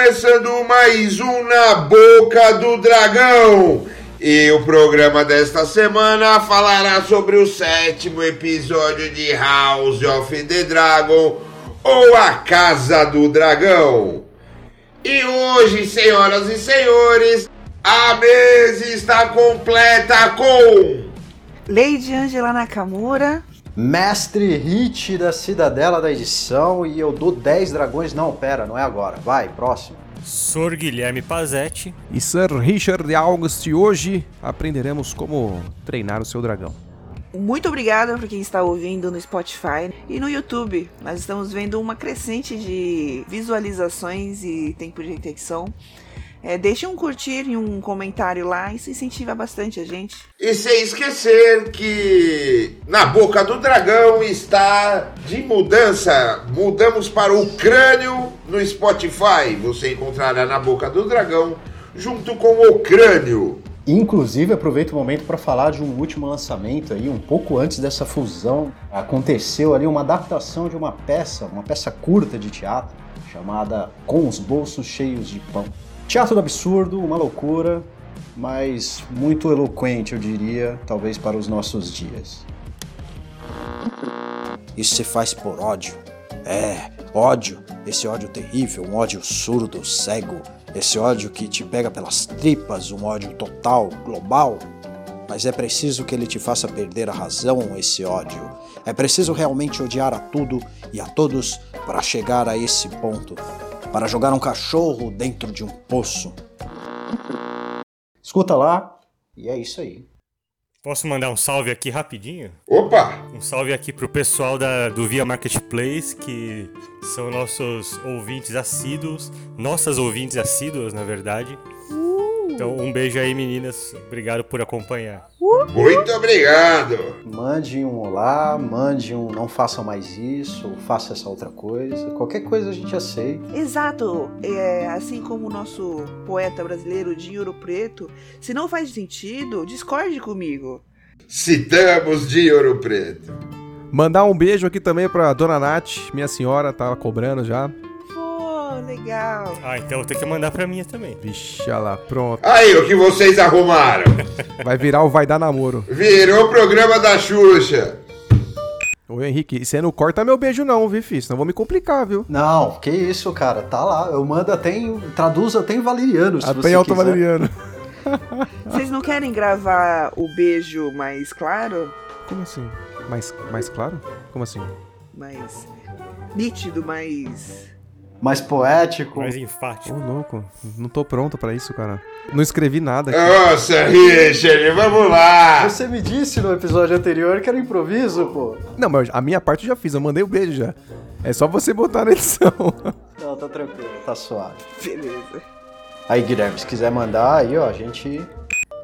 começando mais um Na Boca do Dragão. E o programa desta semana falará sobre o sétimo episódio de House of the Dragon ou A Casa do Dragão. E hoje, senhoras e senhores, a mesa está completa com Lady Angela Nakamura, Mestre Hit da Cidadela da edição e eu dou 10 dragões. Não, pera, não é agora. Vai, próximo. Sor Guilherme Pazetti. E Sir Richard August, e hoje aprenderemos como treinar o seu dragão. muito obrigada por quem está ouvindo no Spotify e no YouTube. Nós estamos vendo uma crescente de visualizações e tempo de retenção. É, deixe um curtir e um comentário lá, isso incentiva bastante a gente. E sem esquecer que na boca do dragão está de mudança. Mudamos para o crânio no Spotify. Você encontrará na boca do dragão junto com o crânio. Inclusive, aproveito o momento para falar de um último lançamento aí, um pouco antes dessa fusão. Aconteceu ali uma adaptação de uma peça, uma peça curta de teatro, chamada Com os Bolsos Cheios de Pão. Teatro do absurdo, uma loucura, mas muito eloquente, eu diria, talvez para os nossos dias. Isso se faz por ódio. É, ódio. Esse ódio terrível, um ódio surdo, cego. Esse ódio que te pega pelas tripas, um ódio total, global. Mas é preciso que ele te faça perder a razão, esse ódio. É preciso realmente odiar a tudo e a todos para chegar a esse ponto. Para jogar um cachorro dentro de um poço. Escuta lá, e é isso aí. Posso mandar um salve aqui rapidinho? Opa! Um salve aqui pro pessoal da, do Via Marketplace, que são nossos ouvintes assíduos, nossas ouvintes assíduas, na verdade. Então, um beijo aí, meninas. Obrigado por acompanhar. Muito obrigado! Mande um olá, mande um não faça mais isso, ou faça essa outra coisa. Qualquer coisa a gente aceita. Exato! É, assim como o nosso poeta brasileiro Dinheiro Preto, se não faz sentido, discorde comigo. Citamos de Ouro Preto. Mandar um beijo aqui também pra Dona Nath, minha senhora, tava cobrando já. Legal. Ah, então eu tenho que mandar pra minha também. Vixe, olha lá, pronto. Aí, o que vocês arrumaram? Vai virar o Vai Dar Namoro. Virou o programa da Xuxa. Ô Henrique, você não corta meu beijo não, viu, filho? Senão eu vou me complicar, viu? Não, que isso, cara, tá lá. Eu mando até em. Traduzo até em valeriano, se Até você em Alto quiser. Valeriano. Vocês não querem gravar o beijo mais claro? Como assim? Mais, mais claro? Como assim? Mais nítido, mais. Mais poético. Mais Ô, enfático. louco. Não tô pronto pra isso, cara. Não escrevi nada aqui. Nossa, Richard, vamos lá! Você me disse no episódio anterior que era improviso, pô. Não, mas a minha parte eu já fiz, eu mandei o beijo já. É só você botar na edição. Não, tá tranquilo, tá suave. Beleza. Aí, Guilherme, se quiser mandar, aí, ó, a gente.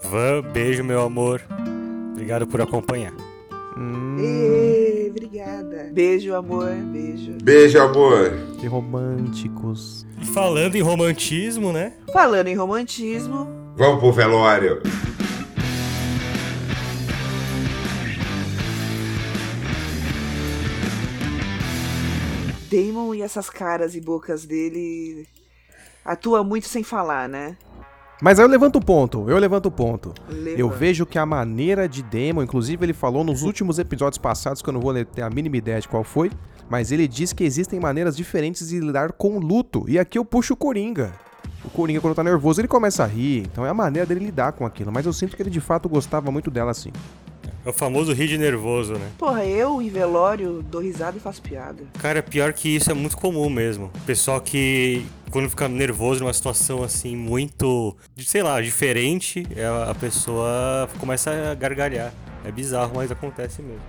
Van, beijo, meu amor. Obrigado por acompanhar. hum, Obrigada. Beijo, amor. Beijo. Beijo, amor. que românticos. Falando em romantismo, né? Falando em romantismo, Vamos pro velório. Damon e essas caras e bocas dele atua muito sem falar, né? Mas aí eu levanto o ponto, eu levanto o ponto. Leva. Eu vejo que a maneira de Demon, inclusive ele falou nos últimos episódios passados, que eu não vou ter a mínima ideia de qual foi, mas ele diz que existem maneiras diferentes de lidar com o luto. E aqui eu puxo o Coringa. O Coringa, quando tá nervoso, ele começa a rir, então é a maneira dele lidar com aquilo. Mas eu sinto que ele de fato gostava muito dela assim. É o famoso rir de nervoso, né? Porra, eu em velório dou risada e faço piada. Cara, pior que isso é muito comum mesmo. Pessoal que, quando fica nervoso numa situação assim, muito, sei lá, diferente, é, a pessoa começa a gargalhar. É bizarro, mas acontece mesmo.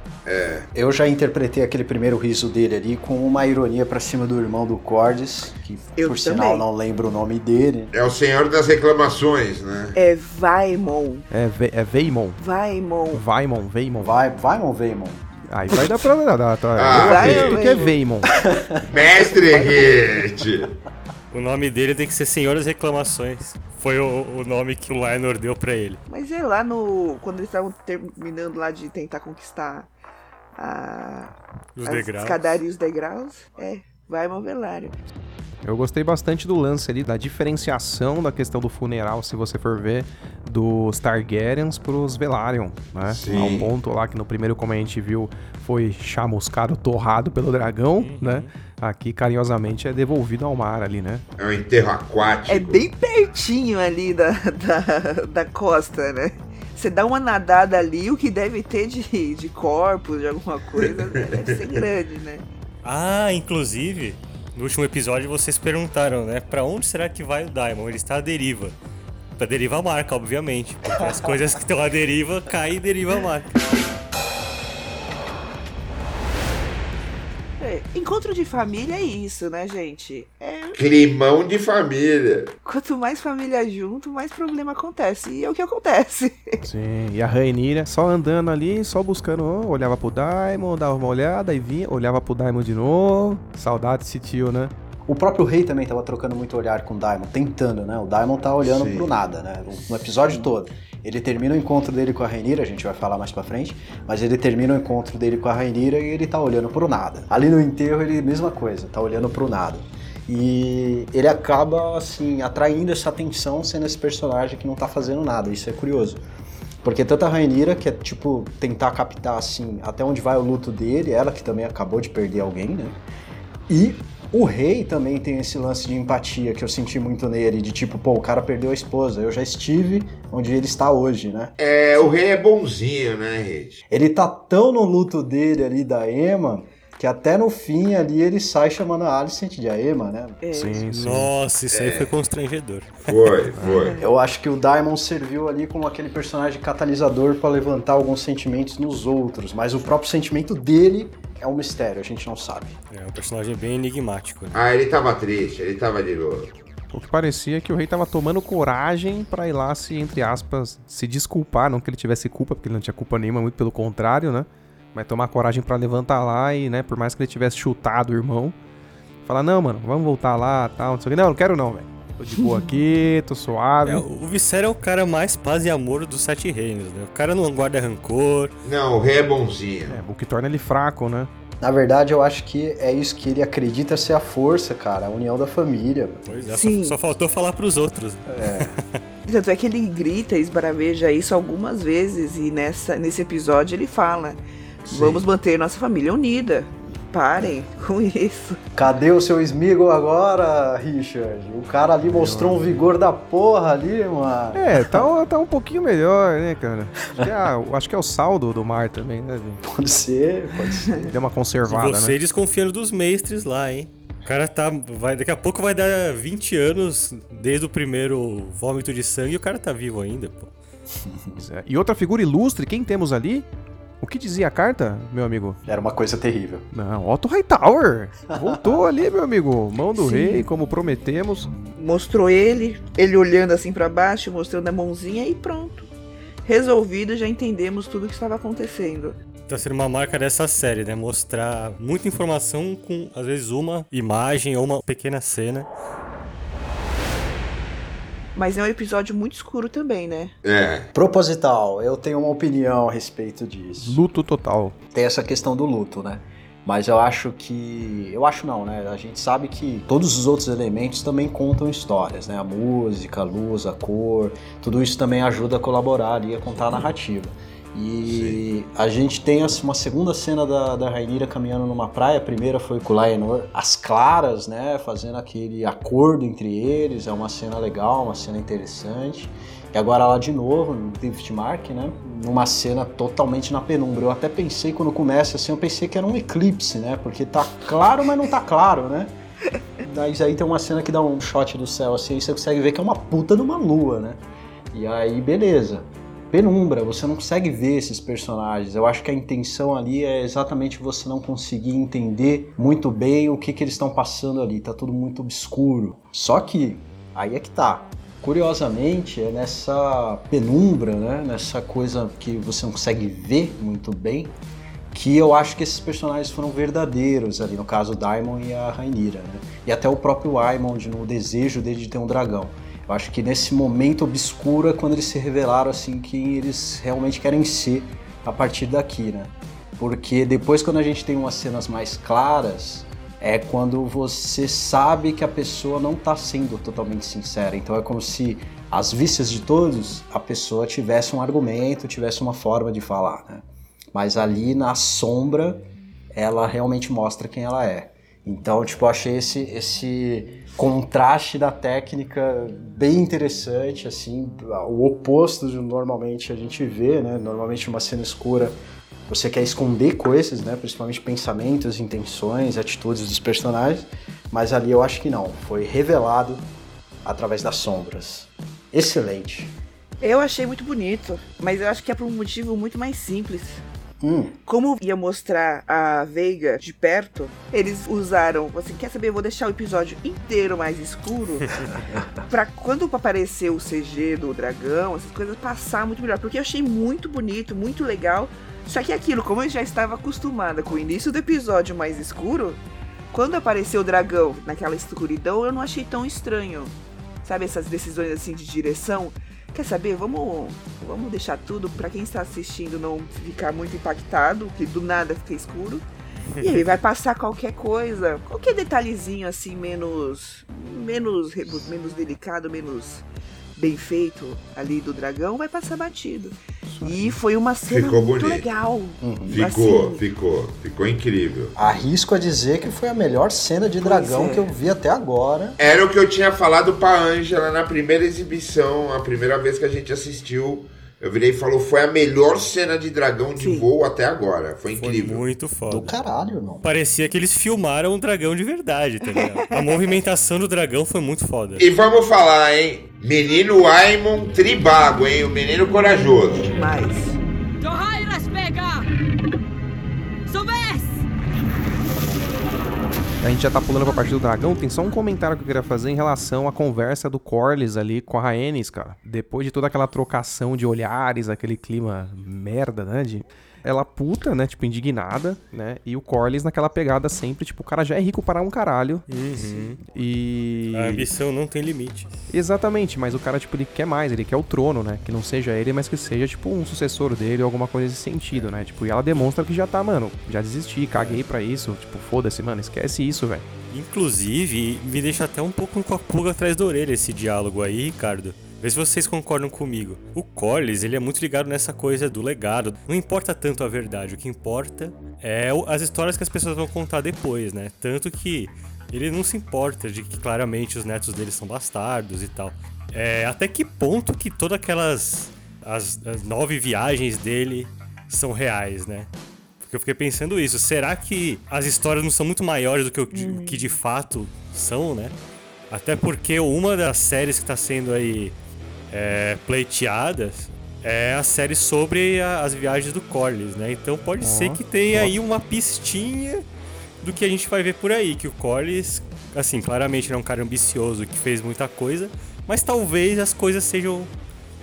Eu já interpretei aquele primeiro riso dele ali com uma ironia pra cima do irmão do Cordes, que Eu por também. sinal não lembro o nome dele. É o senhor das reclamações, né? É Vaimon. É, Ve é Veimon. Vaimon. Vaimon, Veimon. Vai, vai, mon Veimon. Aí vai dar pra dar. dar tá. Ah, acredito que é Veimon. Mestre Hit. O nome dele tem que ser Senhor das Reclamações. Foi o, o nome que o Lionor deu pra ele. Mas é lá no. Quando eles estavam terminando lá de tentar conquistar a. Os as degraus. escadarias e os degraus. É, Vaimon Velário. Eu gostei bastante do lance ali, da diferenciação da questão do funeral, se você for ver, dos Targaryens pros Velaryon, né? Sim. Ao ponto lá que no primeiro, como a gente viu, foi chamuscado, torrado pelo dragão, né? Aqui, carinhosamente, é devolvido ao mar ali, né? É um enterro aquático. É bem pertinho ali da, da, da costa, né? Você dá uma nadada ali, o que deve ter de, de corpos, de alguma coisa, deve ser grande, né? Ah, inclusive, no último episódio vocês perguntaram, né? Pra onde será que vai o Daimon? Ele está à deriva. Pra deriva a marca, obviamente. Porque as coisas que estão à deriva caem e deriva a marca. É, encontro de família é isso, né, gente? É, Climão de família. quanto mais família junto, mais problema acontece. E é o que acontece. Sim, e a Rainira só andando ali, só buscando, olhava pro Daimon, dava uma olhada e vinha, olhava pro Daimon de novo. Saudade desse tio, né? O próprio rei também tava trocando muito olhar com o Daimon, tentando, né? O Daimon tá olhando Sim. pro nada, né? No episódio todo. Ele termina o encontro dele com a Rainira, a gente vai falar mais pra frente, mas ele termina o encontro dele com a Rainira e ele tá olhando pro nada. Ali no enterro ele, mesma coisa, tá olhando pro nada. E ele acaba, assim, atraindo essa atenção sendo esse personagem que não tá fazendo nada, isso é curioso. Porque tanto a Rainira, que é tipo tentar captar assim até onde vai o luto dele, ela que também acabou de perder alguém, né? E o rei também tem esse lance de empatia que eu senti muito nele, de tipo, pô, o cara perdeu a esposa, eu já estive onde ele está hoje, né? É, o rei é bonzinho, né, Rede? Ele tá tão no luto dele ali da Emma, que até no fim ali ele sai chamando a Alicent de a Emma, né? É, Sim, sim. Nossa, isso aí foi constrangedor. Foi, foi. Eu acho que o Daimon serviu ali como aquele personagem catalisador pra levantar alguns sentimentos nos outros, mas o próprio sentimento dele é um mistério, a gente não sabe. É um personagem bem enigmático. Né? Ah, ele tava triste, ele tava de novo. O que parecia é que o rei tava tomando coragem pra ir lá se, entre aspas, se desculpar. Não que ele tivesse culpa, porque ele não tinha culpa nenhuma, muito pelo contrário, né? Mas tomar coragem pra levantar lá e, né, por mais que ele tivesse chutado o irmão, falar, não, mano, vamos voltar lá tal, não sei o que. Não, não quero não, velho. Tô de boa aqui, tô suave. É, o Visser é o cara mais paz e amor dos sete reinos, né? O cara não guarda rancor. Não, o rei é bonzinho. É, o que torna ele fraco, né? Na verdade, eu acho que é isso que ele acredita ser a força, cara, a união da família. Pois é, só, Sim. só faltou falar pros outros. Tanto é que ele grita e esbaraveja isso algumas vezes e nessa, nesse episódio ele fala: Vamos manter nossa família unida. Parem com isso. Cadê o seu Smeagol agora, Richard? O cara ali mostrou um vigor da porra ali, mano. É, tá, tá um pouquinho melhor, né, cara? Acho que é, acho que é o saldo do mar também, né, Vini? Pode ser, pode ser. Deu uma E conservada, você né? desconfiando dos mestres lá, hein? O cara tá. Vai, daqui a pouco vai dar 20 anos desde o primeiro vômito de sangue e o cara tá vivo ainda, pô. É. E outra figura ilustre, quem temos ali? O que dizia a carta, meu amigo? Era uma coisa terrível. Não, Otto Hightower. Voltou ali, meu amigo. Mão do Sim. rei, como prometemos. Mostrou ele, ele olhando assim pra baixo, mostrando a mãozinha e pronto. Resolvido, já entendemos tudo o que estava acontecendo. Tá sendo uma marca dessa série, né? Mostrar muita informação com, às vezes, uma imagem ou uma pequena cena. Mas é um episódio muito escuro também, né? É. Proposital, eu tenho uma opinião a respeito disso. Luto total. Tem essa questão do luto, né? Mas eu acho que. Eu acho não, né? A gente sabe que todos os outros elementos também contam histórias, né? A música, a luz, a cor, tudo isso também ajuda a colaborar ali, a contar a narrativa. E a gente tem uma segunda cena da, da Rainira caminhando numa praia. A primeira foi com o Laenor, as claras, né? Fazendo aquele acordo entre eles. É uma cena legal, uma cena interessante. E agora lá de novo, no Drift Mark, né? Numa cena totalmente na penumbra. Eu até pensei, quando começa assim, eu pensei que era um eclipse, né? Porque tá claro, mas não tá claro, né? Mas aí tem uma cena que dá um shot do céu assim, aí você consegue ver que é uma puta de uma lua, né? E aí, beleza. Penumbra, você não consegue ver esses personagens. Eu acho que a intenção ali é exatamente você não conseguir entender muito bem o que, que eles estão passando ali. Tá tudo muito obscuro. Só que, aí é que tá. Curiosamente, é nessa penumbra, né? Nessa coisa que você não consegue ver muito bem, que eu acho que esses personagens foram verdadeiros ali, no caso o Daimon e a Rainira, né? E até o próprio Aemond no desejo dele de ter um dragão. Eu acho que nesse momento obscuro é quando eles se revelaram assim quem eles realmente querem ser a partir daqui, né? Porque depois quando a gente tem umas cenas mais claras, é quando você sabe que a pessoa não está sendo totalmente sincera. Então é como se, às vistas de todos, a pessoa tivesse um argumento, tivesse uma forma de falar. Né? Mas ali na sombra, ela realmente mostra quem ela é. Então, tipo, achei esse, esse contraste da técnica bem interessante, assim, o oposto de normalmente a gente vê, né? Normalmente uma cena escura você quer esconder coisas, né? Principalmente pensamentos, intenções, atitudes dos personagens, mas ali eu acho que não, foi revelado através das sombras. Excelente. Eu achei muito bonito, mas eu acho que é por um motivo muito mais simples. Hum. Como ia mostrar a Veiga de perto, eles usaram, assim, quer saber, eu vou deixar o episódio inteiro mais escuro pra quando aparecer o CG do dragão, essas coisas passar muito melhor, porque eu achei muito bonito, muito legal. Só que aquilo, como eu já estava acostumada com o início do episódio mais escuro, quando apareceu o dragão naquela escuridão, eu não achei tão estranho. Sabe essas decisões assim de direção? Quer saber? Vamos, vamos deixar tudo para quem está assistindo não ficar muito impactado, que do nada fica escuro. E aí vai passar qualquer coisa, qualquer detalhezinho assim menos menos menos delicado, menos bem feito ali do dragão, vai passar batido. E foi uma cena Ficou muito bonito. legal. Ficou, Assim, ficou, ficou incrível. Arrisco a dizer que foi a melhor cena de dragão é. que eu vi até agora. Era o que eu tinha falado pra Ângela na primeira exibição, a primeira vez que a gente assistiu. Eu virei e falou, foi a melhor cena de dragão de Sim. voo até agora. Foi Foi incrível. muito Do foda. caralho, irmão. Parecia que eles filmaram um dragão de verdade, tá ligado? A movimentação do dragão foi muito foda. E vamos falar, hein? Menino Aimon Tribago, hein? O menino corajoso. Mas A gente já tá pulando pra parte do dragão. Tem só um comentário que eu queria fazer em relação à conversa do Corlys ali com a Rhaenys, cara. Depois de toda aquela trocação de olhares, aquele clima merda, né? De... Ela puta, né? Tipo, indignada, né? E o Corlys naquela pegada sempre, tipo, o cara já é rico para um caralho. Uhum. E. A ambição não tem limite. Exatamente, mas o cara, tipo, ele quer mais, ele quer o trono, né? Que não seja ele, mas que seja, tipo, um sucessor dele ou alguma coisa nesse sentido, né? Tipo, e ela demonstra que já tá, mano, já desisti, caguei pra isso. Tipo, foda-se, mano, esquece isso, velho. Inclusive, me deixa até um pouco com a pulga atrás da orelha esse diálogo aí, Ricardo. Vê se vocês concordam comigo. O Corlys, ele é muito ligado nessa coisa do legado. Não importa tanto a verdade, o que importa é as histórias que as pessoas vão contar depois, né? Tanto que ele não se importa de que claramente os netos dele são bastardos e tal. É, até que ponto que todas aquelas as, as nove viagens dele são reais, né? Porque eu fiquei pensando isso. Será que as histórias não são muito maiores do que o que de fato são, né? Até porque uma das séries que está sendo aí é, pleiteadas é a série sobre a- as viagens do Corlys, né? Então pode ser que tenha aí uma pistinha do que a gente vai ver por aí. Que o Corlys, assim, claramente ele é um cara ambicioso que fez muita coisa, mas talvez as coisas sejam.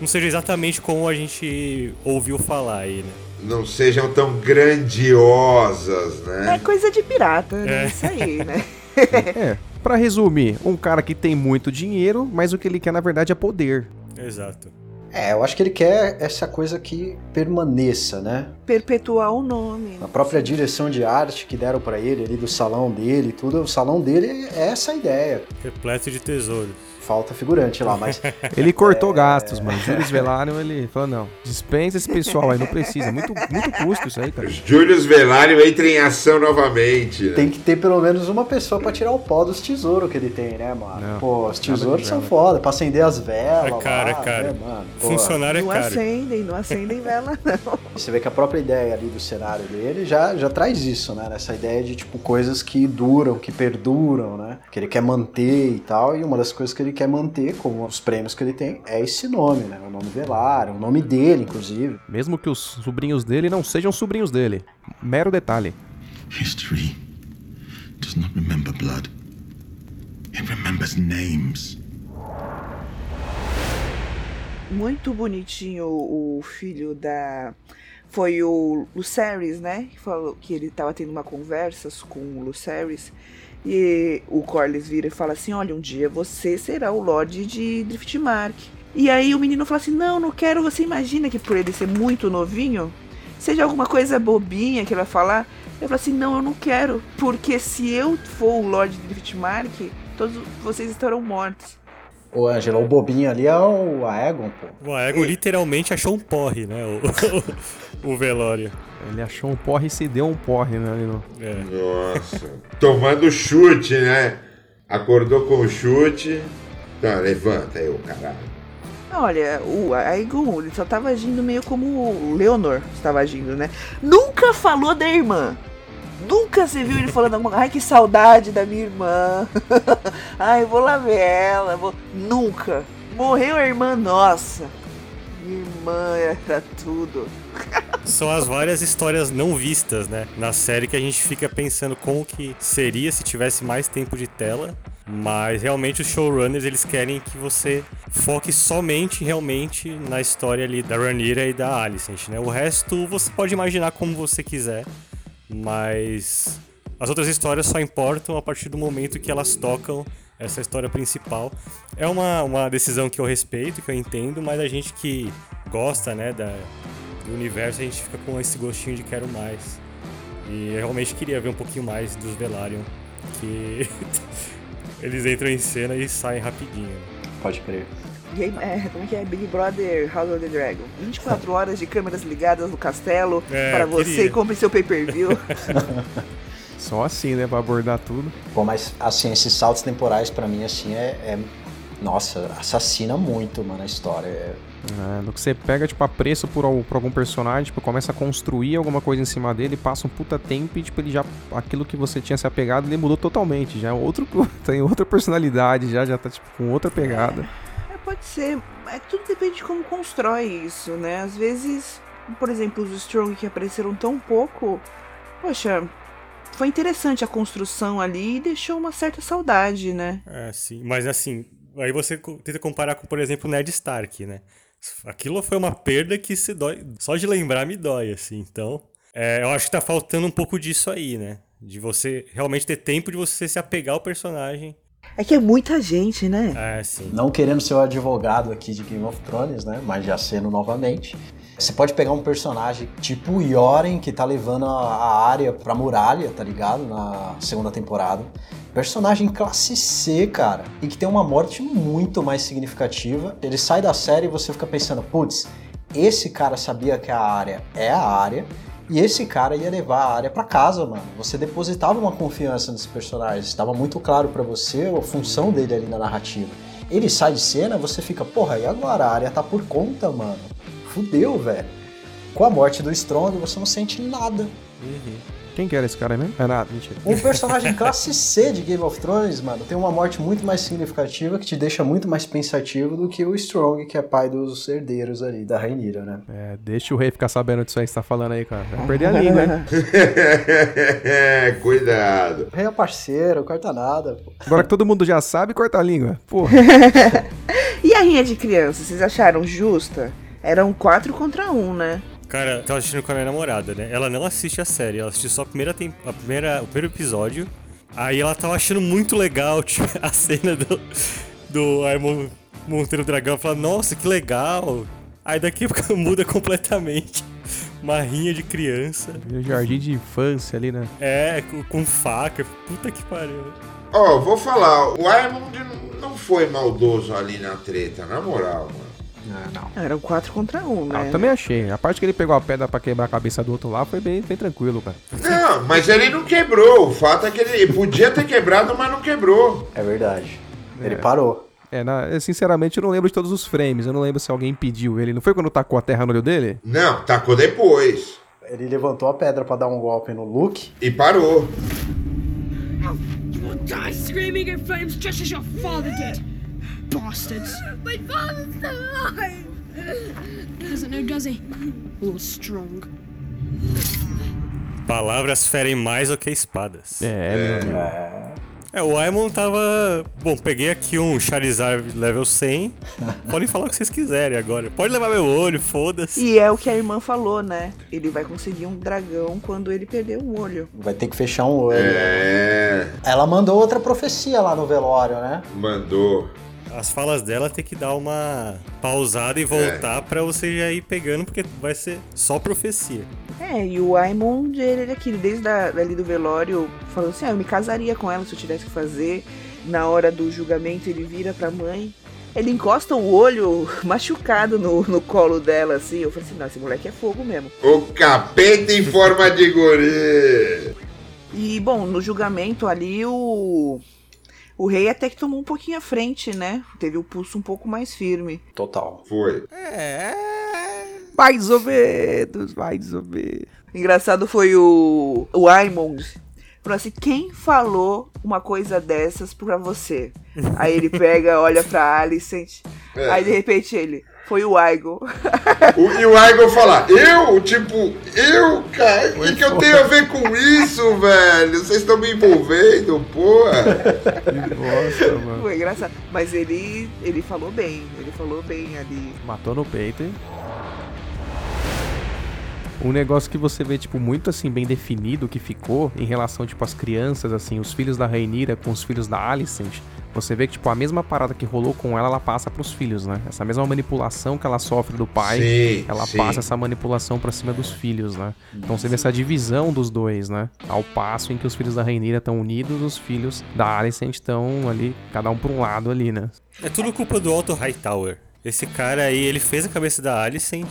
não sejam exatamente como a gente ouviu falar aí, né? Não sejam tão grandiosas, é né? coisa de pirata, né? É. Isso aí, né? É, pra resumir, um cara que tem muito dinheiro, mas o que ele quer na verdade é poder. Exato. É, eu acho que ele quer essa coisa que permaneça, né? Perpetuar o nome. A própria direção de arte que deram pra ele ali do salão dele e tudo, o salão dele é essa a ideia. Repleto de tesouros. Falta figurante lá, mas Ele cortou gastos, mano. Julius Velário, ele falou, não, dispensa esse pessoal aí, não precisa. Muito, muito custo isso aí, cara. Julius Velário entra em ação novamente. né? tem que ter pelo menos uma pessoa pra tirar o pó dos tesouros que ele tem, né, mano? Não, Pô, os tesouros são foda, pra acender as velas. É caro, lá, é caro. Né, mano? Pô, Funcionário é não caro. acendem, não acendem vela, não. Você vê que a própria ideia ali do cenário dele já, já traz isso, né? Nessa ideia de, tipo, coisas que duram, que perduram, né? Que ele quer manter e tal. E uma das coisas que ele quer manter, como os prêmios que ele tem, é esse nome, né? O nome Velar, o nome dele, inclusive. Mesmo que os sobrinhos dele não sejam sobrinhos dele. Mero detalhe. History does not remember blood, it remembers names. Muito bonitinho o filho da. Foi o Lucerys, né? Que falou que ele tava tendo uma conversa com o Lucerys. E o Corlys vira e fala assim: Olha, um dia você será o Lorde de Driftmark. E aí o menino fala assim: Não, não quero. Você imagina que por ele ser muito novinho, seja alguma coisa bobinha que ele vai falar. Ele falou assim: não, eu não quero, porque se eu for o Lord Driftmark, todos vocês estarão mortos. Ô, Angela, o bobinho ali é o Aegon, pô. O Aegon literalmente achou um porre, né? O, o velório. Ele achou um porre e se deu um porre, né? É. Nossa. Tomando chute, né? Acordou com o chute. Tá, levanta aí, o caralho. Olha, o Aegon, ele só tava agindo meio como o Leonor estava agindo, né? Nunca falou da irmã. Nunca você viu ele falando alguma Ai, que saudade da minha irmã. Ai, vou lá ver ela. Vou... Nunca. Morreu a irmã nossa. Minha irmã era tudo. São as várias histórias não vistas, né? Na série que a gente fica pensando como que seria se tivesse mais tempo de tela. Mas realmente os showrunners eles querem que você foque somente realmente na história ali da Rhaenyra e da Alicent, né? O resto você pode imaginar como você quiser, mas as outras histórias só importam a partir do momento que elas tocam essa história principal. É uma, uma decisão que eu respeito, que eu entendo, mas a gente que gosta, né, da, do universo, a gente fica com esse gostinho de quero mais. E eu realmente queria ver um pouquinho mais dos Velaryon, que eles entram em cena e saem rapidinho. Pode crer. Game, é, como é que é? Big Brother House of the Dragon. 24 horas de câmeras ligadas no castelo É, para você queria. e compre seu pay-per-view. Só assim, né? Pra abordar tudo. Pô, mas assim, esses saltos temporais pra mim, assim, é. é- Nossa, assassina muito, mano, a história. É- É, no que você pega, tipo, a preço por, por algum personagem, tipo, começa a construir alguma coisa em cima dele, passa um puta tempo e, tipo, ele já. Aquilo que você tinha se apegado, ele mudou totalmente. Já é outro. Tem outra personalidade, já, já tá, tipo, com outra pegada. É, pode ser. É, tudo depende de como constrói isso, né? Às vezes, por exemplo, os Strong que apareceram tão pouco. Poxa, foi interessante a construção ali e deixou uma certa saudade, né? É, sim. Mas assim, aí você tenta comparar com, por exemplo, Ned Stark, né? Aquilo foi uma perda que se dói. Só de lembrar me dói, assim. Então, é, eu acho que tá faltando um pouco disso aí, né? De você realmente ter tempo de você se apegar ao personagem. É que é muita gente, né? É, sim. Não querendo ser o advogado aqui de Game of Thrones, né? Mas já sendo novamente. Você pode pegar um personagem tipo o Yoren, que tá levando a, a área pra muralha, tá ligado? Na segunda temporada. Personagem classe C, cara. E que tem uma morte muito mais significativa. Ele sai da série e você fica pensando, putz, esse cara sabia que a área é a área. E esse cara ia levar a área pra casa, mano. Você depositava uma confiança nesse personagem. Estava muito claro pra você a função dele ali na narrativa. Ele sai de cena, você fica, porra, e agora? A área tá por conta, mano. Fudeu, velho. Com a morte do Strong, você não sente nada. Quem que era esse cara aí mesmo? É nada, mentira. Um personagem classe C de Game of Thrones, mano, tem uma morte muito mais significativa que te deixa muito mais pensativo do que o Strong, que é pai dos herdeiros ali, da Rainira, né? É, deixa o rei ficar sabendo disso aí que você tá falando aí, cara. Vai perder a língua, né? Cuidado. O rei é parceiro, corta nada, pô. Agora que todo mundo já sabe, corta a língua. Porra. E a rinha de criança, vocês acharam justa? Eram quatro contra um, né? Cara, eu tava assistindo com a minha namorada, né? Ela não assiste a série, ela assistiu só a primeira, tem... a primeira... o primeiro episódio. Aí ela tava achando muito legal tipo, a cena do, do Aemon montando o dragão. Fala, nossa, que legal. Aí daqui muda completamente. Uma rinha de criança. O jardim de infância ali, né? É, com, com faca. Puta que pariu. Ó, vou falar, o Aemond não foi maldoso ali na treta, na moral, mano. Eram quatro contra um, Ah, né? eu também achei. A parte que ele pegou a pedra pra quebrar a cabeça do outro lá foi bem, bem tranquilo, cara. Não, mas ele não quebrou. O fato é que ele podia ter quebrado, mas não quebrou. É verdade. Ele parou. É, na- eu, sinceramente, eu não lembro de todos os frames. Eu não lembro se alguém impediu ele. Não foi quando tacou a terra no olho dele? Não, tacou depois. Ele levantou a pedra pra dar um golpe no Luke. E parou. You will die screaming in flames just as your father did. Bastards. My father's still alive! Doesn't know, does he? All strong. Palavras ferem mais do que espadas. É, meu amigo. É, o Aemon tava. Bom, peguei aqui um Charizard level 100. Podem falar o que vocês quiserem agora. Pode levar meu olho, foda-se. E é o que a irmã falou, né? Ele vai conseguir um dragão quando ele perder um olho. Vai ter que fechar um olho. É. Ela mandou outra profecia lá no velório, né? Mandou. As falas dela tem que dar uma pausada e voltar pra você já ir pegando, porque vai ser só profecia. É, e o Aimond, ele é aquele, desde a, ali do velório, falou assim, ah, eu me casaria com ela se eu tivesse que fazer. Na hora do julgamento, ele vira pra mãe, ele encosta o olho machucado no, no colo dela, assim. Eu falei assim, não, esse moleque é fogo mesmo. O capeta em forma de guri. E, bom, no julgamento ali, o... O rei até que tomou um pouquinho à frente, né? Teve o pulso um pouco mais firme. Total. Foi. É. Mais ou menos, mais ou menos. Engraçado foi o, o Aimond. Falou assim: quem falou uma coisa dessas pra você? Aí ele pega, olha pra Alicent. É. Aí de repente ele. Foi o Aigo. O, e o Igor falar, eu? Tipo, eu, cara? O que, que eu tenho a ver com isso, velho? Vocês estão me envolvendo, porra. Nossa, mano. Foi engraçado. Mas ele, ele falou bem. Ele falou bem ali. Matou no peito, hein? Um negócio que você vê, tipo, muito assim, bem definido que ficou em relação, tipo, às crianças, assim, os filhos da Rainira com os filhos da Alicent. Você vê que, tipo, a mesma parada que rolou com ela, ela passa pros filhos, né? Essa mesma manipulação que ela sofre do pai, Sim, ela sim. passa essa manipulação pra cima dos filhos, né? Então você vê essa divisão dos dois, né? Ao passo em que os filhos da Rainira estão unidos, os filhos da Alicent estão ali, cada um pra um lado ali, né? É tudo culpa do Otto Hightower. Esse cara aí, ele fez a cabeça da Alicent.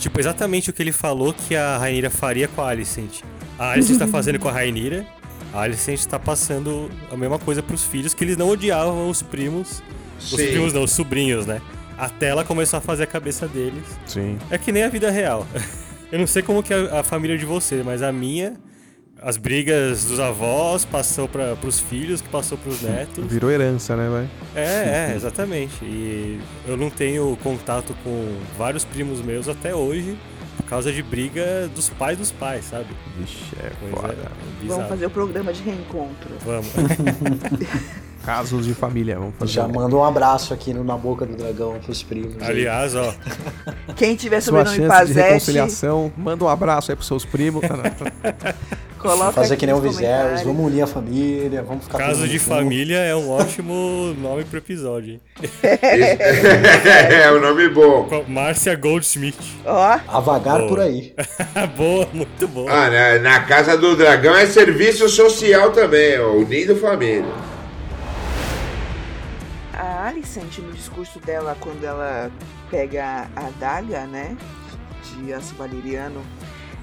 Tipo, exatamente o que ele falou que a Rainira faria com a Alicent. A Alicent tá fazendo com a Rainira. A Alicent tá passando a mesma coisa pros filhos, que eles não odiavam os primos. Os Sim. primos não, os sobrinhos, né? Até ela começou a fazer a cabeça deles. Sim. É que nem a vida real. Eu não sei como que é a família de você, mas a minha, as brigas dos avós passou para pros filhos, que passou pros netos. Virou herança, né, vai? É, é, exatamente. E eu não tenho contato com vários primos meus até hoje por causa de briga dos pais dos pais, sabe? Vixe, é Pois foda. é, Vamos fazer o programa de reencontro. Vamos. Casos de família, vamos fazer. Já manda um abraço aqui no Na Boca do Dragão pros primos. aí. Aliás, ó, Quem tiver Sua sobrenome chance de Pazete, reconciliação, manda um abraço aí pros seus primos. Coloca Fazer aqui que nem o Viserys, vamos unir a família, vamos ficar caso de junto. família é um ótimo nome pro episódio, hein? é, o nome bom. Márcia Goldsmith. Ó, A vagar Boa. por aí. boa, muito boa. Ah, na, na Casa do Dragão é serviço social também, ó, unindo família. Alicent, no discurso dela, quando ela pega a adaga, né, de aço valeriano,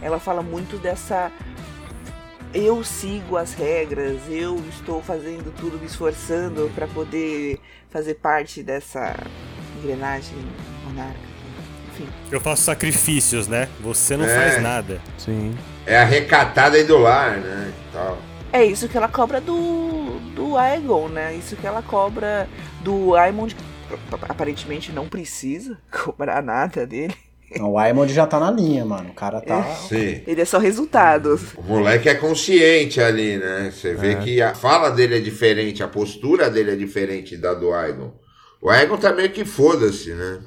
ela fala muito dessa. Eu sigo as regras, eu estou fazendo tudo, me esforçando para poder fazer parte dessa engrenagem monarca. Enfim, Eu faço sacrifícios, né? Você não É. faz nada. Sim. É a recatada e do lar, né? Tal. é isso que ela cobra do, do Aegon, né? Isso que ela cobra do Aemond, que aparentemente não precisa cobrar nada dele. Não, o Aemond já tá na linha, mano. O cara tá. Sim. Ele é só resultado. O moleque é consciente ali, né? Você vê É. que a fala dele é diferente, a postura dele é diferente da do Aegon. O Aegon tá meio que foda-se, né?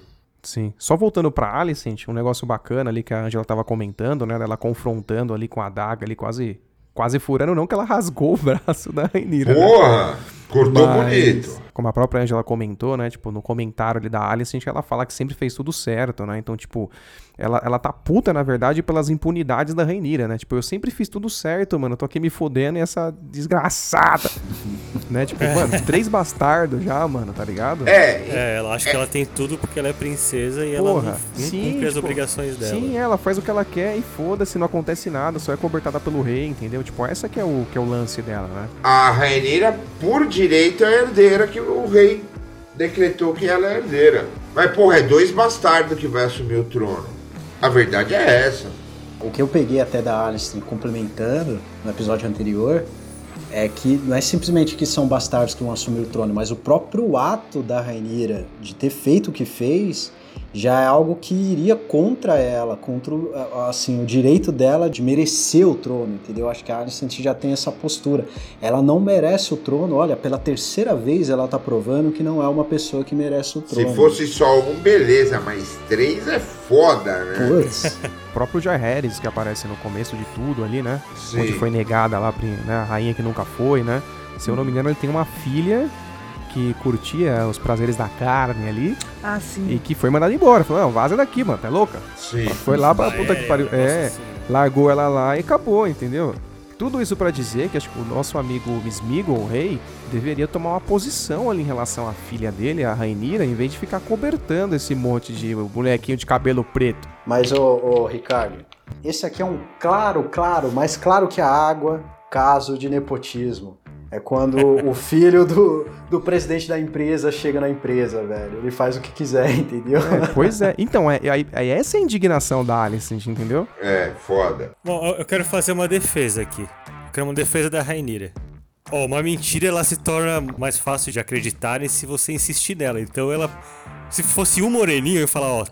Sim. Só voltando pra Alicent, um negócio bacana ali que a Angela tava comentando, né? Ela confrontando ali com a adaga ali, quase. Quase furando, não que ela rasgou o braço da Rainira. né? Porra! Cortou Mas, bonito. Como a própria Angela comentou, né? Tipo, no comentário ali da Alicent, ela fala que sempre fez tudo certo, né? Então, tipo, ela, ela tá puta, na verdade, pelas impunidades da Rainira, né? Tipo, eu sempre fiz tudo certo, mano. Eu tô aqui me fodendo e essa desgraçada. né? Tipo, mano, três bastardos já, mano, tá ligado? É, É, ela acha que ela tem tudo porque ela é princesa e ela Porra, não sim, cumpre as tipo, obrigações dela. Sim, ela faz o que ela quer e foda-se, não acontece nada, só é cobertada pelo rei, entendeu? Tipo, essa que é o, que é o lance dela, né? a Rainira, por direito, é a herdeira que o rei decretou que ela é herdeira. Mas, porra, é dois bastardos que vai assumir o trono. A verdade é essa. O que eu peguei até da Alice complementando no episódio anterior é que não é simplesmente que são bastardos que vão assumir o trono, mas o próprio ato da Rainira de ter feito o que fez já é algo que iria contra ela, contra o, assim, o direito dela de merecer o trono, entendeu? Acho que a Alicent já tem essa postura. Ela não merece o trono, olha, pela terceira vez ela tá provando que não é uma pessoa que merece o trono. Se fosse só um, beleza, mas três é foda, né? Putz, O próprio Jaehaerys, que aparece no começo de tudo ali, né? Sim. Onde foi negada lá, né? A rainha que nunca foi, né? Se eu não me engano, ele tem uma filha que curtia os prazeres da carne ali Ah, sim. e que foi mandado embora. Falou, não, vaza daqui, mano, tá louca? Sim. Foi lá pra Ah, puta é, que pariu. É, largou ela lá e acabou, entendeu? Tudo isso pra dizer que acho que o nosso amigo Smeagol, o rei, deveria tomar uma posição ali em relação à filha dele, a Rainira, em vez de ficar cobertando esse monte de bonequinho de cabelo preto. Mas, ô, ô, Ricardo, esse aqui é um claro, claro, mais claro que a água, caso de nepotismo. É quando o filho do, do presidente da empresa chega na empresa, velho. Ele faz o que quiser, entendeu? É, pois é. Então, é, é, é essa a indignação da Alicent, entendeu? É, foda. Bom, eu- quero fazer uma defesa aqui. Eu quero uma defesa da Rainira. Ó, uma mentira ela se torna mais fácil de acreditarem se você insistir nela. Então ela. Se fosse um moreninho, eu ia falar, ó.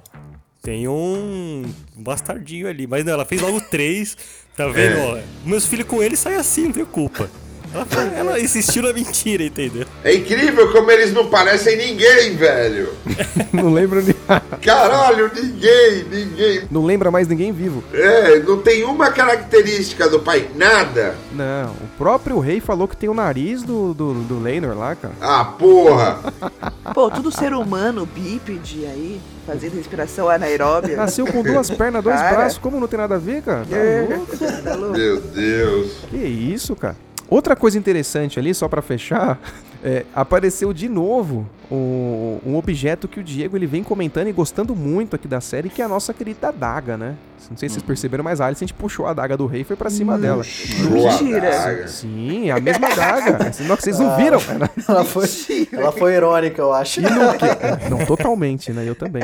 Tem um, um bastardinho ali. Mas não, ela fez logo três. Tá vendo? Ó, meus filhos com ele saem assim, não tem culpa. Ela, ela insistiu na mentira, entendeu? É incrível como eles não parecem ninguém, velho. Não lembro nem. Caralho, ninguém, ninguém. Não lembra mais ninguém vivo. É, não tem uma característica do pai, nada. Não, o próprio rei falou que tem o nariz do, do, do Leinor lá, cara. Ah, porra. Pô, tudo ser humano, bípede aí, fazendo respiração anaeróbia. Nasceu com duas pernas, dois Cara. braços, como não tem nada a ver, cara? Tá É. louco? Tá louco? Meu Deus. Que isso, cara? Outra coisa interessante ali, só pra fechar, é, apareceu de novo um, um objeto que o Diego ele vem comentando e gostando muito aqui da série, que é a nossa querida adaga, né? Não sei se vocês perceberam, mas a Alicent puxou a adaga do rei e foi pra cima dela. Boa Mentira. Sim, é a mesma adaga. Senão que vocês não viram. Era- Ela foi, ela foi irônica, eu acho. E no que... Não, totalmente, né? Eu também.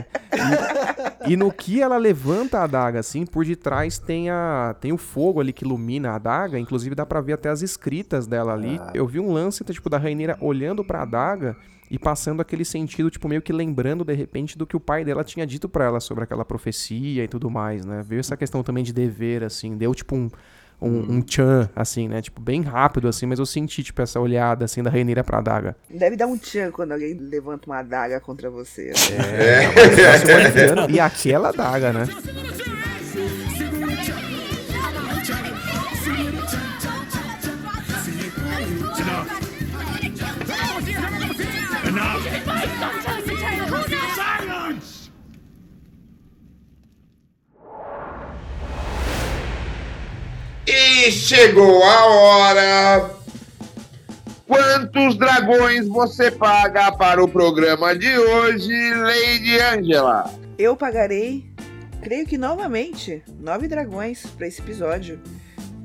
E, e no que ela levanta a adaga, assim, por detrás tem, a, tem o fogo ali que ilumina a adaga. Inclusive dá pra ver até as escritas dela ali. Eu vi um lance, tipo, da Raineira olhando pra adaga e passando aquele sentido, tipo, meio que lembrando, de repente, do que o pai dela tinha dito pra ela sobre aquela profecia e tudo mais, né? Veio essa questão também de dever, assim. Deu, tipo, um... Um, um tchan, assim, né? Tipo, bem rápido, assim, mas eu senti, tipo, essa olhada, assim, da Raineira pra adaga. Deve dar um tchan quando alguém levanta uma adaga contra você. É. E aquela adaga, né? Chegou a hora. Quantos dragões você paga para o programa de hoje, Lady Angela? Eu pagarei, creio que novamente, nove dragões pra esse episódio.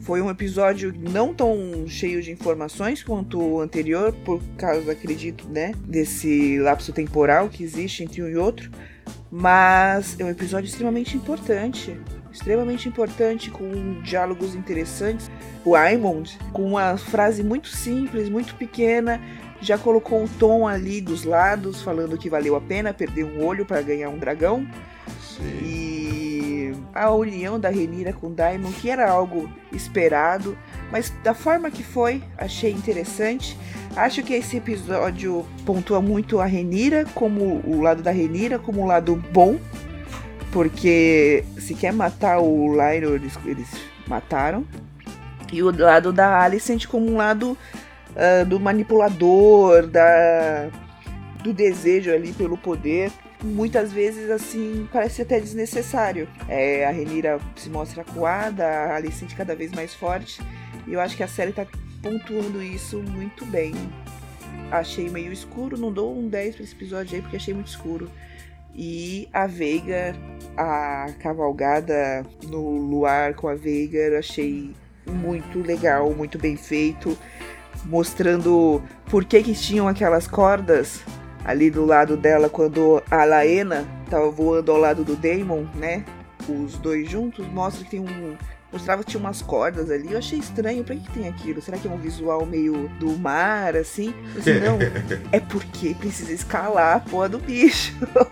Foi um episódio não tão cheio de informações quanto o anterior, por causa, acredito, né, desse lapso temporal que existe entre um e outro. Mas é um episódio extremamente importante. Extremamente importante, com diálogos interessantes. O Aimond, com uma frase muito simples, muito pequena, já colocou o tom ali dos lados, falando que valeu a pena perder um olho para ganhar um dragão. Sim. E a união da Renira com Daimon, que era algo esperado, mas da forma que foi, achei interessante. Acho que esse episódio pontua muito a Renira, como o lado da Renira, como o lado bom, porque se quer matar o Lyro, eles, eles mataram. E o lado da Alicent como um lado ah, do manipulador, da, do desejo ali pelo poder muitas vezes assim parece até desnecessário. É, a Renira se mostra acuada, a Alicent cada vez mais forte, e eu acho que a série tá pontuando isso muito bem. Achei meio escuro, não dou um 10 pra esse episódio aí porque achei muito escuro. E a Veiga, a cavalgada no luar com a Veiga, eu achei muito legal, muito bem feito, mostrando por que que tinham aquelas cordas ali do lado dela quando a Laena tava voando ao lado do Damon, né? Os dois juntos, mostra que tem um. Mostrava que tinha umas cordas ali. Eu achei estranho. Pra que que tem aquilo? Será que é um visual meio do mar, assim? Eu disse, não, é porque precisa escalar a porra do bicho.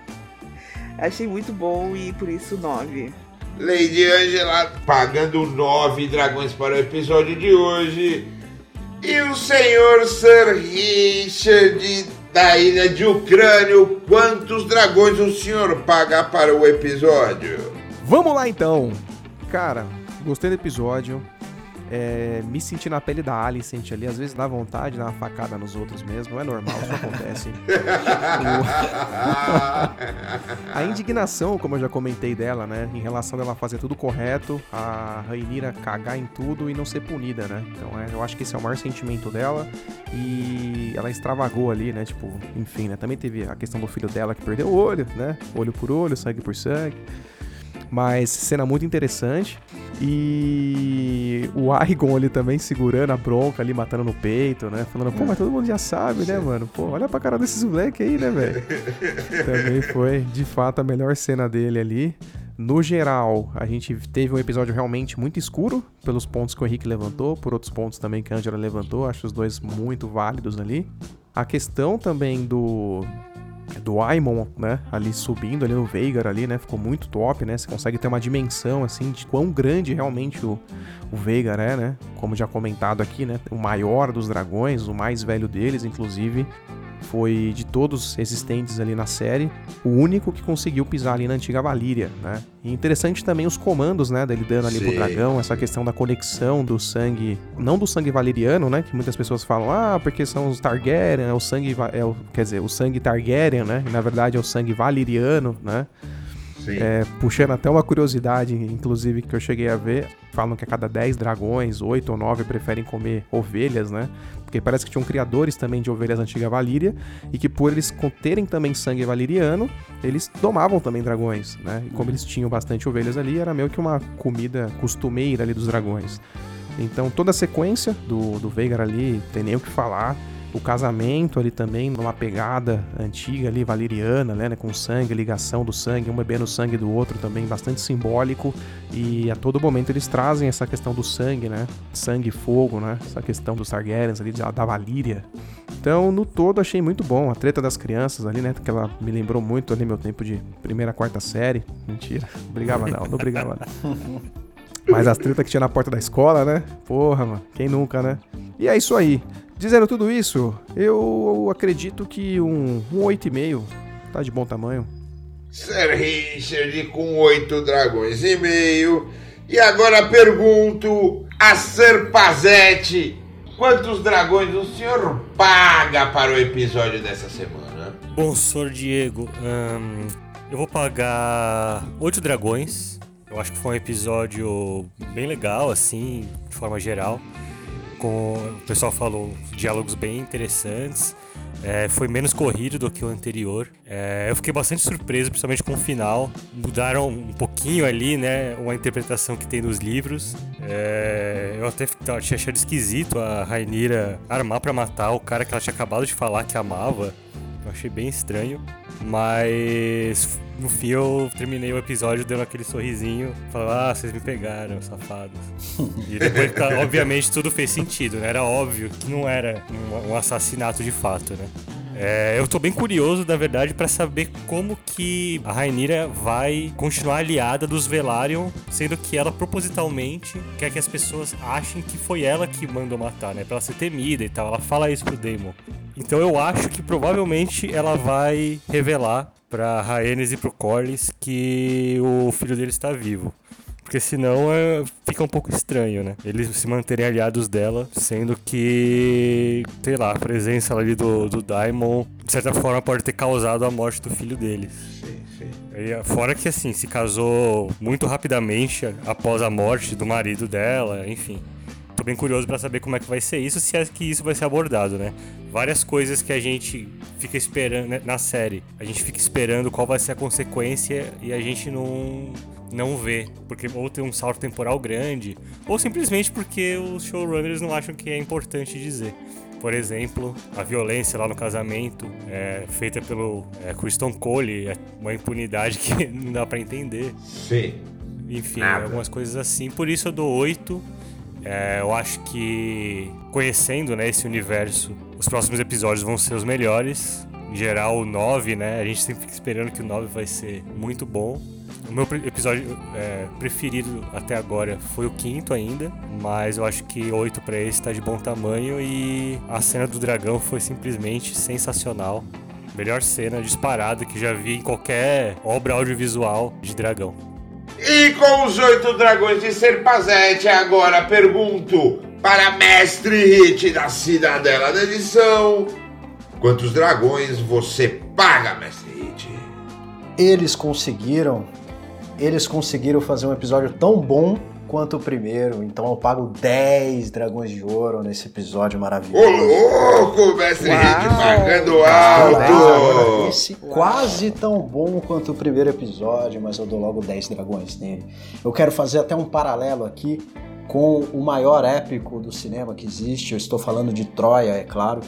achei muito bom e por isso 9. Lady Angela pagando nove dragões para o episódio de hoje. E o senhor Sir Richard da ilha de Ucrânio, quantos dragões o senhor paga para o episódio? Vamos lá então. Cara, gostei do episódio. É, me sentir na pele da Alicent ali, às vezes dá vontade de dar uma facada nos outros mesmo, não é normal, isso acontece. a indignação, como eu já comentei dela, né, em relação dela fazer tudo correto, a Rainira cagar em tudo e não ser punida, né? Então é, eu acho que esse é o maior sentimento dela e ela extravagou ali, né, tipo, enfim, né, também teve a questão do filho dela que perdeu o olho, né, olho por olho, sangue por sangue. Mas cena muito interessante. E o Aigon ali também segurando a bronca ali, matando no peito, né? Falando, pô, mas todo mundo já sabe, né, mano? Pô, olha pra cara desses moleques aí, né, velho? também foi, de fato, a melhor cena dele ali. No geral, a gente teve um episódio realmente muito escuro, pelos pontos que o Henrique levantou, por outros pontos também que a Angela levantou, acho os dois muito válidos ali. A questão também do do Aimon, né, ali subindo ali no Veigar ali, né, ficou muito top, né, você consegue ter uma dimensão, assim, de quão grande realmente o, o Veigar é, né, como já comentado aqui, né, o maior dos dragões, o mais velho deles, inclusive, foi de todos existentes ali na série, o único que conseguiu pisar ali na antiga Valíria, né? E interessante também os comandos, né, dele dando ali Sim. pro dragão, essa questão da conexão do sangue, não do sangue valeriano, né, que muitas pessoas falam, ah, porque são os Targaryen, é o sangue, é o, quer dizer, o sangue Targaryen, né, e na verdade é o sangue valeriano, né? É, puxando até uma curiosidade, inclusive, que eu cheguei a ver, falam que a cada 10 dragões, 8 ou 9 preferem comer ovelhas, né? Porque parece que tinham criadores também de ovelhas antiga Valíria, e que por eles terem também sangue valiriano, eles domavam também dragões, né? E como eles tinham bastante ovelhas ali, era meio que uma comida costumeira ali dos dragões. Então toda a sequência do, do Veigar ali, tem nem o que falar o casamento ali também, numa pegada antiga ali, valeriana, né, com sangue, ligação do sangue, um bebendo o sangue do outro também, bastante simbólico. E a todo momento eles trazem essa questão do sangue, né? Sangue e fogo, né? Essa questão dos Targaryens ali, da Valíria. Então, no todo, achei muito bom. A treta das crianças ali, né? Que ela me lembrou muito ali meu tempo de primeira, quarta série. Mentira. Brigava não, não brigava não. Mas as tretas que tinha na porta da escola, né? Porra, mano. Quem nunca, né? E é isso aí. Dizendo tudo isso, eu acredito que um, um 8,5 tá de bom tamanho. Sir Richard com oito dragões e meio. E agora pergunto a Sir Pazete, quantos dragões o senhor paga para o episódio dessa semana? Bom, Sr. Diego, hum, eu vou pagar oito dragões. Eu acho que foi um episódio bem legal, assim, de forma geral com o pessoal falou diálogos bem interessantes. É, foi menos corrido do que o anterior. É, eu fiquei bastante surpreso, principalmente com o final. Mudaram um pouquinho ali, né? Uma interpretação que tem nos livros. É, eu até tinha achado esquisito a Rainira armar para matar o cara que ela tinha acabado de falar que amava. Eu achei bem estranho. Mas no fim eu terminei o episódio dando aquele sorrisinho, falando, ah, vocês me pegaram, safados. e depois, tá, obviamente, tudo fez sentido, né? Era óbvio que não era um, um assassinato de fato, né? É, eu tô bem curioso, na verdade, para saber como que a Rainira vai continuar aliada dos Velaryon, sendo que ela propositalmente quer que as pessoas achem que foi ela que mandou matar, né? Pra ela ser temida e tal. Ela fala isso pro Daemon. Então eu acho que provavelmente ela vai revelar pra Rhaenys e pro Corlys que o filho dele está vivo. Porque senão é, fica um pouco estranho, né? Eles se manterem aliados dela, sendo que, sei lá, a presença ali do, do Daimon, de certa forma, pode ter causado a morte do filho deles. Sim, sim. E, fora que, assim, se casou muito rapidamente após a morte do marido dela, enfim tô bem curioso para saber como é que vai ser isso, se é que isso vai ser abordado, né? Várias coisas que a gente fica esperando né, na série. A gente fica esperando qual vai ser a consequência e a gente não não vê, porque ou tem um salto temporal grande, ou simplesmente porque os showrunners não acham que é importante dizer. Por exemplo, a violência lá no casamento é feita pelo é, Kristen Cole, é uma impunidade que não dá para entender. Sim. Enfim, Nada. algumas coisas assim. Por isso eu dou 8 é, eu acho que conhecendo né, esse universo, os próximos episódios vão ser os melhores. Em geral, o 9, né? A gente sempre fica esperando que o 9 vai ser muito bom. O meu episódio é, preferido até agora foi o quinto ainda, mas eu acho que 8 para esse tá de bom tamanho e a cena do dragão foi simplesmente sensacional. Melhor cena disparada que já vi em qualquer obra audiovisual de dragão. E com os oito dragões de Serpazete, agora pergunto para Mestre Hit da Cidadela da Edição: Quantos dragões você paga, Mestre Hit? Eles conseguiram. Eles conseguiram fazer um episódio tão bom quanto o primeiro, então eu pago 10 dragões de ouro nesse episódio Ô maravilhoso. louco, Mestre Uau. pagando Agora, alto! esse quase tão bom quanto o primeiro episódio, mas eu dou logo 10 dragões nele. Eu quero fazer até um paralelo aqui com o maior épico do cinema que existe. Eu estou falando de Troia, é claro.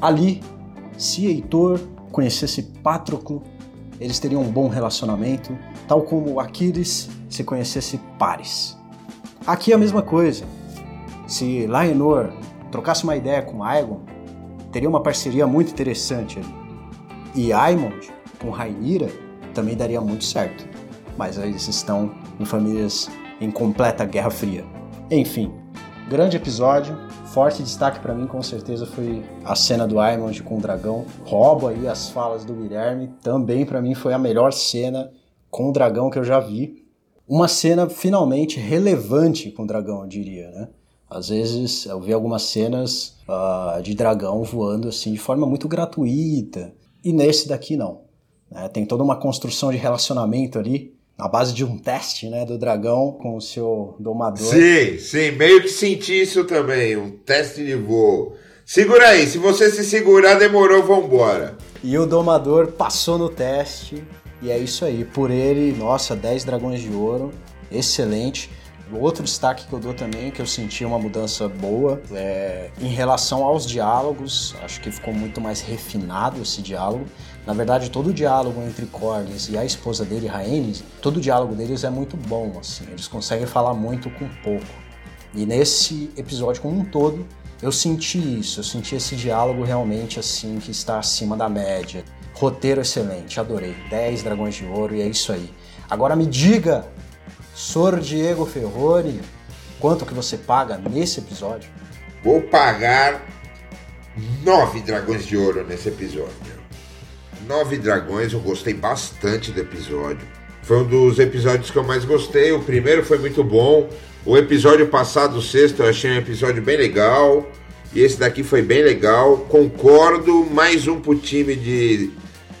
Ali, se Heitor conhecesse Patroclo, eles teriam um bom relacionamento, tal como Aquiles se conhecesse Paris. Aqui é a mesma coisa. Se Laenor trocasse uma ideia com Aegon, teria uma parceria muito interessante ali. E Aemond com Rainira também daria muito certo. Mas eles estão em famílias em completa Guerra Fria. Enfim, grande episódio. Forte destaque pra mim com certeza foi a cena do Aemond com o dragão. Roubo aí as falas do Guilherme. Também pra mim foi a melhor cena com o dragão que eu já vi. Uma cena finalmente relevante com o dragão, eu diria, né? Às vezes eu vi algumas cenas ah, de dragão voando assim de forma muito gratuita. E nesse daqui não. né? Tem toda uma construção de relacionamento ali, na base de um teste né, do dragão com o seu domador. Sim, sim, meio que senti isso também, um teste de voo. Segura aí, se você se segurar, demorou, vambora. E o domador passou no teste. E é isso aí. Por ele, nossa, 10 dragões de ouro. Excelente. Outro destaque que eu dou também, que eu senti uma mudança boa, é em relação aos diálogos. Acho que ficou muito mais refinado esse diálogo. Na verdade, todo o diálogo entre Corlys e a esposa dele, Rhaenys, todo o diálogo deles é muito bom, assim. Eles conseguem falar muito com pouco. E nesse episódio como um todo, eu senti isso, eu senti esse diálogo realmente assim que está acima da média. Roteiro excelente, adorei. 10 dragões de ouro e é isso aí. Agora me diga, Sor Diego Ferroni, quanto que você paga nesse episódio? Vou pagar nove dragões de ouro nesse episódio. Nove dragões, eu gostei bastante do episódio. Foi um dos episódios que eu mais gostei. O primeiro foi muito bom. O episódio passado, o sexto, eu achei um episódio bem legal. E esse daqui foi bem legal. Concordo, mais um pro time de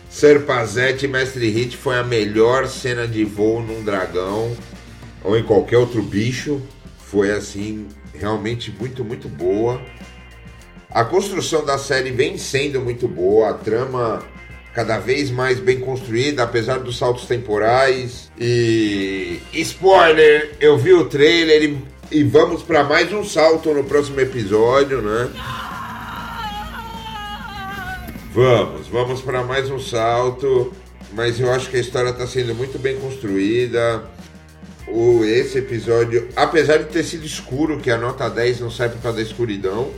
Serpazete e Mestre Hit. Foi a melhor cena de voo num dragão ou em qualquer outro bicho. Foi assim, realmente muito, muito boa. A construção da série vem sendo muito boa, a trama cada vez mais bem construída, apesar dos saltos temporais. E spoiler, eu vi o trailer e, e vamos para mais um salto no próximo episódio, né? Vamos, vamos para mais um salto, mas eu acho que a história está sendo muito bem construída. O, esse episódio, apesar de ter sido escuro, que a nota 10 não sai por causa da escuridão,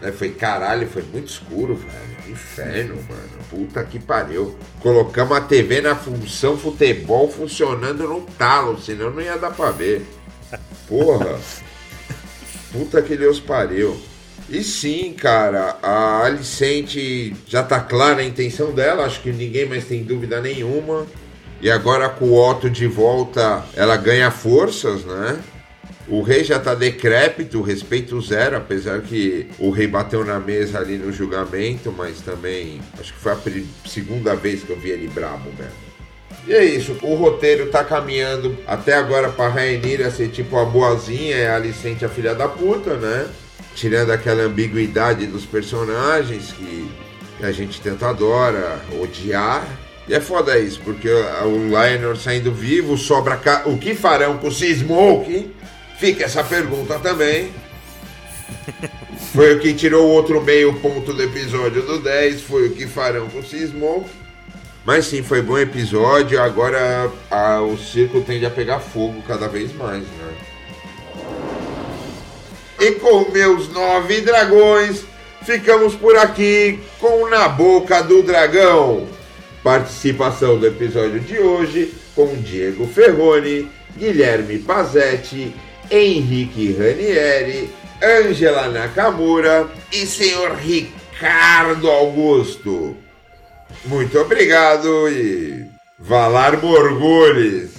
né? Foi caralho, foi muito escuro, velho. Inferno, mano. Puta que pariu. Colocamos a TV na função futebol funcionando no talo, senão não ia dar pra ver. Porra. Puta que Deus pariu. E sim, cara, a Alicente já tá clara a intenção dela, acho que ninguém mais tem dúvida nenhuma. E agora com o Otto de volta, ela ganha forças, né? O rei já tá decrépito, respeito zero, apesar que o rei bateu na mesa ali no julgamento, mas também acho que foi a segunda vez que eu vi ele brabo mesmo. E é isso, o roteiro tá caminhando até agora pra Rainira ser tipo a boazinha e a Alicente a filha da puta, né? Tirando aquela ambiguidade dos personagens que a gente tanto adora odiar. E é foda isso, porque o Lionel saindo vivo, sobra. ca- O que farão com o Seasmoke? Fica essa pergunta também. Foi o que tirou o outro meio ponto do episódio do 10. Foi o que farão com o Seasmoke. Mas sim, foi bom episódio. Agora a- o circo tende a pegar fogo cada vez mais, né? E com meus nove dragões, ficamos por aqui com Na Boca do Dragão. Participação do episódio de hoje com Diego Ferroni, Guilherme Pazetti, Henrique Ranieri, Angela Nakamura e senhor Ricardo Augusto. Muito obrigado e Valar Morgulhes!